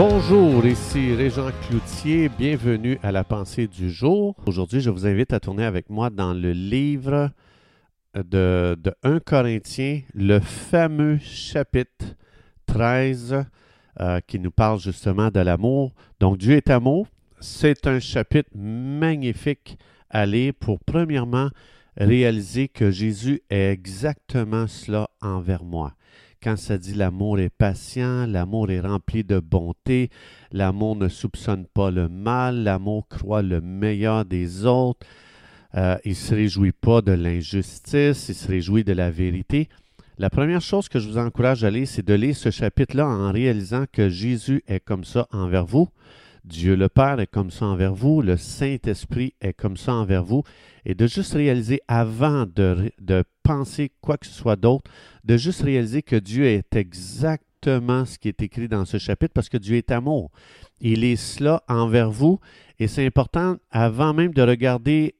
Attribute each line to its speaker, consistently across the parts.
Speaker 1: Bonjour, ici Régent Cloutier, bienvenue à la pensée du jour. Aujourd'hui, je vous invite à tourner avec moi dans le livre de, de 1 Corinthiens, le fameux chapitre 13 euh, qui nous parle justement de l'amour. Donc Dieu est amour, c'est un chapitre magnifique à lire pour premièrement réaliser que Jésus est exactement cela envers moi quand ça dit l'amour est patient, l'amour est rempli de bonté, l'amour ne soupçonne pas le mal, l'amour croit le meilleur des autres, euh, il ne se réjouit pas de l'injustice, il se réjouit de la vérité. La première chose que je vous encourage à lire, c'est de lire ce chapitre-là en réalisant que Jésus est comme ça envers vous. Dieu le Père est comme ça envers vous, le Saint-Esprit est comme ça envers vous, et de juste réaliser avant de, penser quoi que ce soit d'autre, de juste réaliser que Dieu est exactement ce qui est écrit dans ce chapitre, parce que Dieu est amour. Il est cela envers vous, et c'est important, avant même de regarder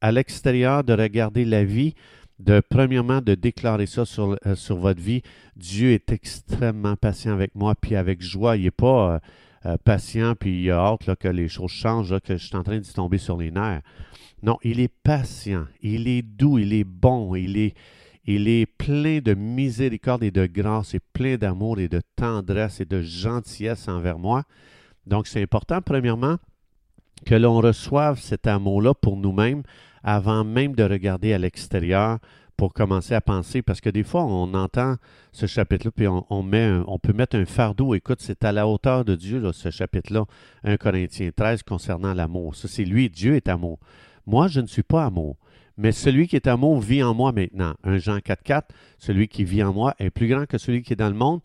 Speaker 1: à l'extérieur, de regarder la vie, de premièrement de déclarer ça sur, euh, votre vie. Dieu est extrêmement patient avec moi, puis avec joie. Il n'est pas... Euh, euh, patient, puis il a hâte que les choses changent, que je suis en train d'y tomber sur les nerfs. Non, il est patient, il est doux, il est bon, il est, il est plein de miséricorde et de grâce, et plein d'amour et de tendresse et de gentillesse envers moi. Donc, c'est important, premièrement, que l'on reçoive cet amour-là pour nous-mêmes avant même de regarder à l'extérieur pour commencer à penser, parce que des fois, on entend ce chapitre-là, puis on, peut mettre un fardeau. Écoute, c'est à la hauteur de Dieu, là, ce chapitre-là, 1 Corinthiens 13, concernant l'amour. Ça, c'est lui, Dieu est amour. Moi, je ne suis pas amour. Mais celui qui est amour vit en moi maintenant. 1 Jean 4, 4, celui qui vit en moi est plus grand que celui qui est dans le monde.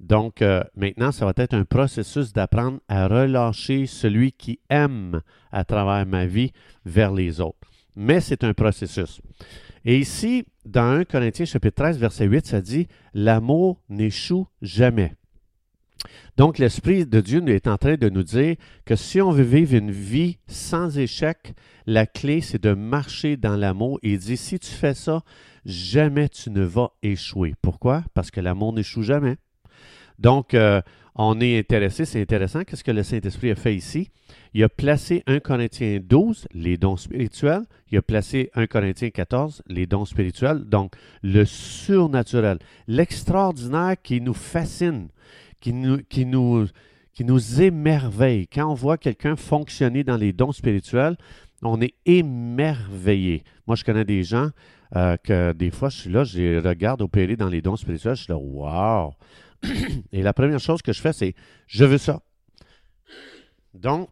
Speaker 1: Donc, euh, maintenant, ça va être un processus d'apprendre à relâcher celui qui aime à travers ma vie vers les autres. Mais c'est un processus. Et ici, dans 1 Corinthiens chapitre 13, verset 8, ça dit L'amour n'échoue jamais. Donc, l'Esprit de Dieu est en train de nous dire que si on veut vivre une vie sans échec, la clé, c'est de marcher dans l'amour. Il dit, si tu fais ça, jamais tu ne vas échouer. Pourquoi? Parce que l'amour n'échoue jamais. Donc, euh, on est intéressé, c'est intéressant, qu'est-ce que le Saint-Esprit a fait ici? Il a placé 1 Corinthiens 12, les dons spirituels. Il a placé 1 Corinthiens 14, les dons spirituels. Donc, le surnaturel, l'extraordinaire qui nous fascine, qui nous, qui nous, qui nous émerveille. Quand on voit quelqu'un fonctionner dans les dons spirituels, on est émerveillé. Moi, je connais des gens euh, que des fois, je suis là, je les regarde opérer dans les dons spirituels, je suis là, wow! Et la première chose que je fais, c'est je veux ça. Donc,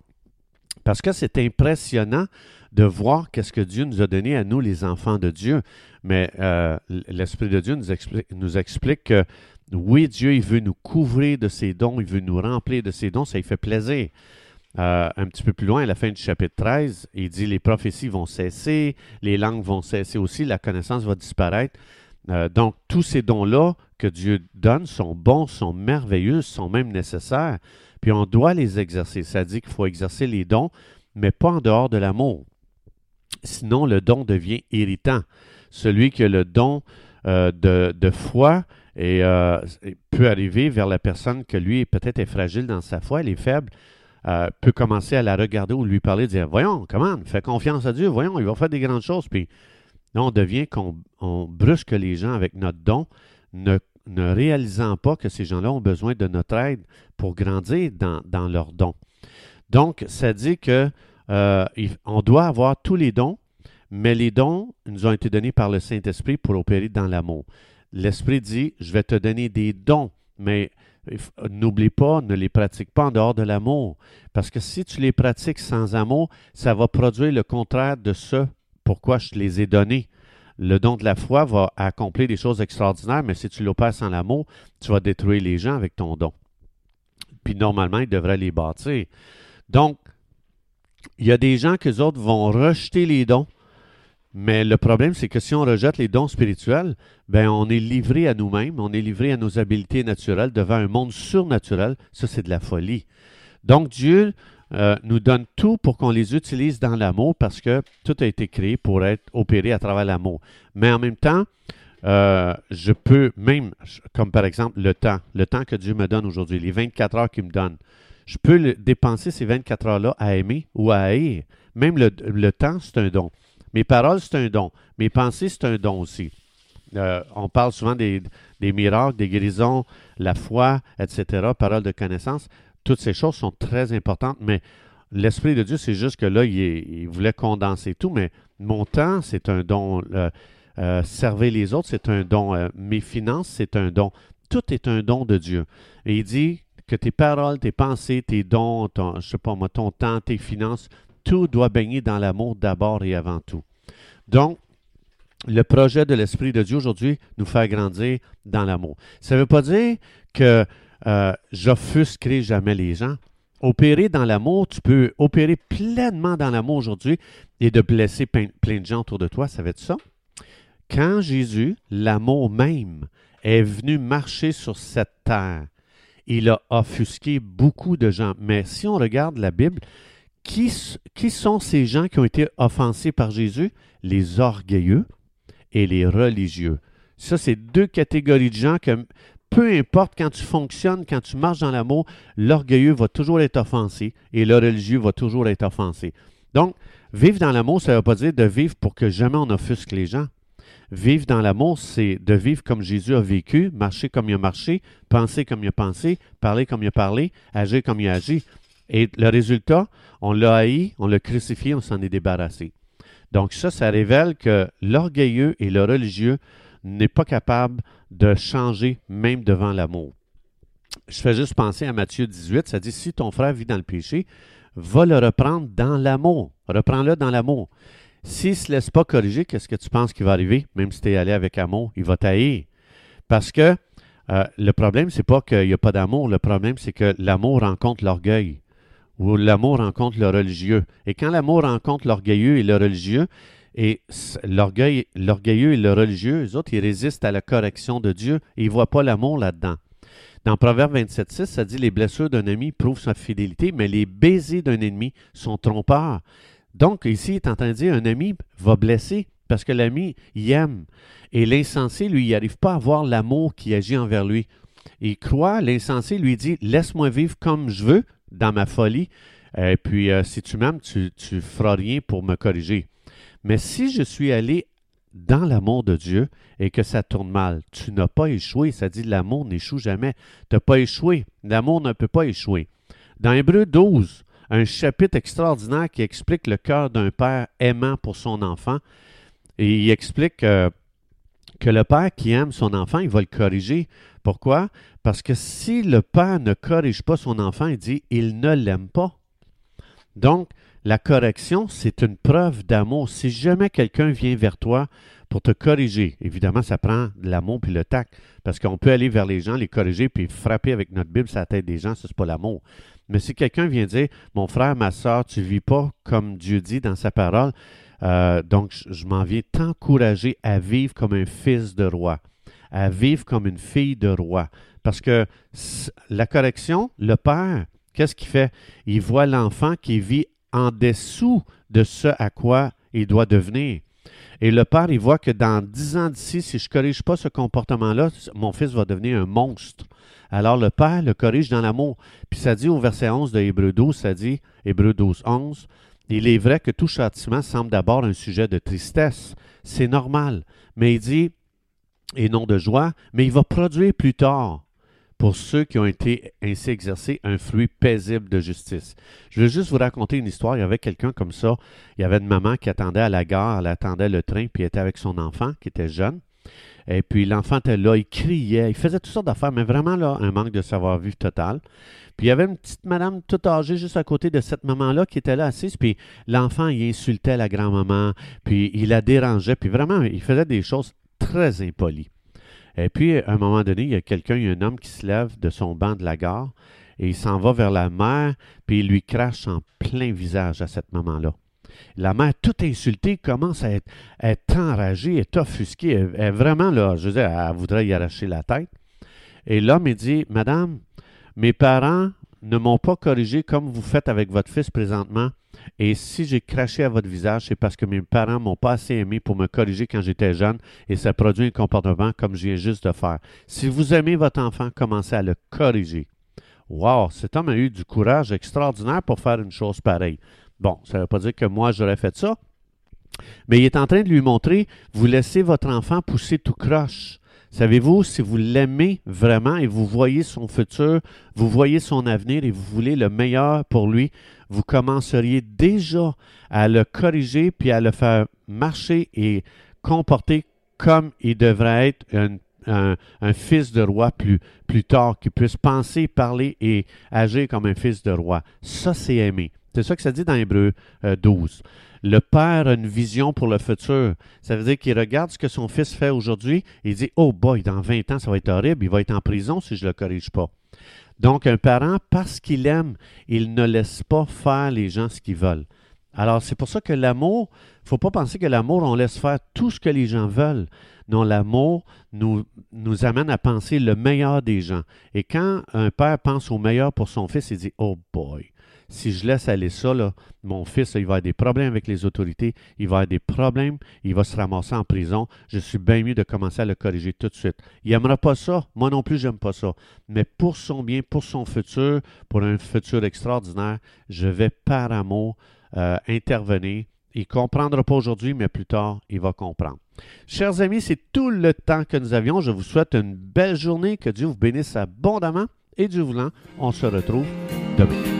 Speaker 1: parce que c'est impressionnant de voir qu'est-ce que Dieu nous a donné à nous, les enfants de Dieu. Mais euh, l'Esprit de Dieu nous explique, nous explique, que oui, Dieu, il veut nous couvrir de ses dons, il veut nous remplir de ses dons, ça lui fait plaisir. Euh, un petit peu plus loin, à la fin du chapitre 13, il dit les prophéties vont cesser, les langues vont cesser aussi, la connaissance va disparaître. Euh, donc, tous ces dons-là que Dieu donne sont bons, sont merveilleux, sont même nécessaires. Puis on doit les exercer. Ça dit qu'il faut exercer les dons, mais pas en dehors de l'amour. Sinon, le don devient irritant. Celui qui a le don euh, de, foi peut arriver vers la personne que lui peut-être est fragile dans sa foi, elle est faible, peut commencer à la regarder ou lui parler, dire Voyons, comment, fais confiance à Dieu, voyons, il va faire des grandes choses. Puis on devient qu'on brusque les gens avec notre don, ne, réalisant pas que ces gens-là ont besoin de notre aide pour grandir dans, dans leur don. Donc, ça dit que euh, on doit avoir tous les dons, mais les dons nous ont été donnés par le Saint-Esprit pour opérer dans l'amour. L'Esprit dit, je vais te donner des dons, mais n'oublie pas, ne les pratique pas en dehors de l'amour. Parce que si tu les pratiques sans amour, ça va produire le contraire de ce pourquoi je les ai donnés. Le don de la foi va accomplir des choses extraordinaires, mais si tu l'opères sans l'amour, tu vas détruire les gens avec ton don. Puis normalement, il devrait les bâtir. Donc, il y a des gens que autres vont rejeter les dons, mais le problème, c'est que si on rejette les dons spirituels, ben on est livré à nous-mêmes, on est livré à nos habiletés naturelles devant un monde surnaturel. Ça, c'est de la folie. Donc, Dieu euh, nous donne tout pour qu'on les utilise dans l'amour parce que tout a été créé pour être opéré à travers l'amour. Mais en même temps, euh, je peux même, comme par exemple le temps, le temps que Dieu me donne aujourd'hui, les 24 heures qu'il me donne, je peux dépenser ces 24 heures-là à aimer ou à haïr. Même le temps, c'est un don. Mes paroles, c'est un don. Mes pensées, c'est un don aussi. Euh, on parle souvent des, miracles, des guérisons, la foi, etc., paroles de connaissance. Toutes ces choses sont très importantes, mais l'Esprit de Dieu, c'est juste que là, il, voulait condenser tout, mais mon temps, c'est un don. Euh, euh, servir les autres, c'est un don. mes finances, c'est un don. Tout est un don de Dieu. Et il dit que tes paroles, tes pensées, tes dons, je sais pas moi, ton temps, tes finances, tout doit baigner dans l'amour d'abord et avant tout. Donc, le projet de l'Esprit de Dieu aujourd'hui nous fait grandir dans l'amour. Ça ne veut pas dire que euh, j'offusquerai jamais les gens. Opérer dans l'amour, tu peux opérer pleinement dans l'amour aujourd'hui et de blesser plein, de gens autour de toi. Ça va être ça? Quand Jésus, l'amour même, est venu marcher sur cette terre, il a offusqué beaucoup de gens. Mais si on regarde la Bible, qui, sont ces gens qui ont été offensés par Jésus? Les orgueilleux, et les religieux. Ça, c'est deux catégories de gens que peu importe quand tu fonctionnes, quand tu marches dans l'amour, l'orgueilleux va toujours être offensé et le religieux va toujours être offensé. Donc, vivre dans l'amour, ça ne veut pas dire de vivre pour que jamais on offusque les gens. Vivre dans l'amour, c'est de vivre comme Jésus a vécu, marcher comme il a marché, penser comme il a pensé, parler comme il a parlé, agir comme il a agi. Et le résultat, on l'a haï, on l'a crucifié, on s'en est débarrassé. Donc ça, ça révèle que l'orgueilleux et le religieux n'est pas capable de changer même devant l'amour. Je fais juste penser à Matthieu 18, ça dit, si ton frère vit dans le péché, va le reprendre dans l'amour. Reprends-le dans l'amour. S'il ne se laisse pas corriger, qu'est-ce que tu penses qui va arriver? Même si tu es allé avec amour, il va tailler. Parce que euh, le problème, c'est pas qu'il n'y a pas d'amour. Le problème, c'est que l'amour rencontre l'orgueil où l'amour rencontre le religieux. Et quand l'amour rencontre l'orgueilleux et le religieux, et l'orgueil, l'orgueilleux et le religieux, eux autres, ils résistent à la correction de Dieu et ils ne voient pas l'amour là-dedans. Dans Proverbe 27.6, ça dit Les blessures d'un ami prouvent sa fidélité, mais les baisers d'un ennemi sont trompeurs. Donc, ici, il est en train de dire un ami va blesser parce que l'ami, il aime. Et l'insensé, lui, il n'arrive pas à voir l'amour qui agit envers lui. Il croit, l'insensé lui dit Laisse-moi vivre comme je veux, dans ma folie. Et puis, euh, si tu m'aimes, tu ne feras rien pour me corriger. Mais si je suis allé dans l'amour de Dieu et que ça tourne mal, tu n'as pas échoué. Ça dit l'amour n'échoue jamais. Tu n'as pas échoué. L'amour ne peut pas échouer. Dans Hébreu 12, un chapitre extraordinaire qui explique le cœur d'un père aimant pour son enfant. Il explique euh, que le père qui aime son enfant, il va le corriger. Pourquoi? Parce que si le père ne corrige pas son enfant, il dit il ne l'aime pas. Donc, la correction, c'est une preuve d'amour. Si jamais quelqu'un vient vers toi pour te corriger, évidemment, ça prend de l'amour puis le tact, parce qu'on peut aller vers les gens, les corriger puis frapper avec notre Bible sur la tête des gens, ce n'est pas l'amour. Mais si quelqu'un vient dire Mon frère, ma soeur, tu ne vis pas comme Dieu dit dans sa parole, euh, donc je m'en viens t'encourager à vivre comme un fils de roi, à vivre comme une fille de roi. Parce que la correction, le père, qu'est-ce qu'il fait? Il voit l'enfant qui vit en dessous de ce à quoi il doit devenir. Et le père, il voit que dans dix ans d'ici, si je ne corrige pas ce comportement-là, mon fils va devenir un monstre. Alors le père le corrige dans l'amour. Puis ça dit au verset 11 de Hébreu 12, ça dit, Hébreu 12, 11, il est vrai que tout châtiment semble d'abord un sujet de tristesse. C'est normal. Mais il dit, et non de joie, mais il va produire plus tard pour ceux qui ont été ainsi exercés un fruit paisible de justice. Je veux juste vous raconter une histoire. Il y avait quelqu'un comme ça. Il y avait une maman qui attendait à la gare, elle attendait le train, puis elle était avec son enfant qui était jeune. Et puis l'enfant était là, il criait, il faisait toutes sortes d'affaires, mais vraiment là, un manque de savoir-vivre total. Puis il y avait une petite madame toute âgée juste à côté de cette maman-là qui était là assise, puis l'enfant, il insultait la grand-maman, puis il la dérangeait, puis vraiment, il faisait des choses très impolies. Et puis, à un moment donné, il y a quelqu'un, il y a un homme qui se lève de son banc de la gare et il s'en va vers la mère, puis il lui crache en plein visage à cette maman-là. La mère, toute insultée, commence à être, enragée, est offusquée. Elle, vraiment, là, je veux elle voudrait y arracher la tête. Et l'homme, il dit Madame, mes parents ne m'ont pas corrigé comme vous faites avec votre fils présentement, et si j'ai craché à votre visage, c'est parce que mes parents m'ont pas assez aimé pour me corriger quand j'étais jeune et ça produit un comportement comme je viens juste de faire. Si vous aimez votre enfant, commencez à le corriger. Wow, cet homme a eu du courage extraordinaire pour faire une chose pareille. Bon, ça ne veut pas dire que moi j'aurais fait ça, mais il est en train de lui montrer, vous laissez votre enfant pousser tout croche. Savez-vous, si vous l'aimez vraiment et vous voyez son futur, vous voyez son avenir et vous voulez le meilleur pour lui, vous commenceriez déjà à le corriger puis à le faire marcher et comporter comme il devrait être un, fils de roi plus, plus tard, qui puisse penser, parler et agir comme un fils de roi. Ça, c'est aimer. C'est ça que ça dit dans Hébreu 12. Euh, le père a une vision pour le futur. Ça veut dire qu'il regarde ce que son fils fait aujourd'hui et il dit Oh boy, dans 20 ans, ça va être horrible, il va être en prison si je ne le corrige pas. Donc, un parent, parce qu'il aime, il ne laisse pas faire les gens ce qu'ils veulent. Alors, c'est pour ça que l'amour, il ne faut pas penser que l'amour, on laisse faire tout ce que les gens veulent. Non, l'amour nous, nous amène à penser le meilleur des gens. Et quand un père pense au meilleur pour son fils, il dit Oh boy, si je laisse aller ça, mon fils, il va avoir des problèmes avec les autorités, il va avoir des problèmes, il va se ramasser en prison. Je suis bien mieux de commencer à le corriger tout de suite. Il n'aimera pas ça, moi non plus, j'aime pas ça. Mais pour son bien, pour son futur, pour un futur extraordinaire, je vais par amour euh, intervenir. Il ne comprendra pas aujourd'hui, mais plus tard, il va comprendre. Chers amis, c'est tout le temps que nous avions. Je vous souhaite une belle journée. Que Dieu vous bénisse abondamment. Et Dieu voulant, on se retrouve demain.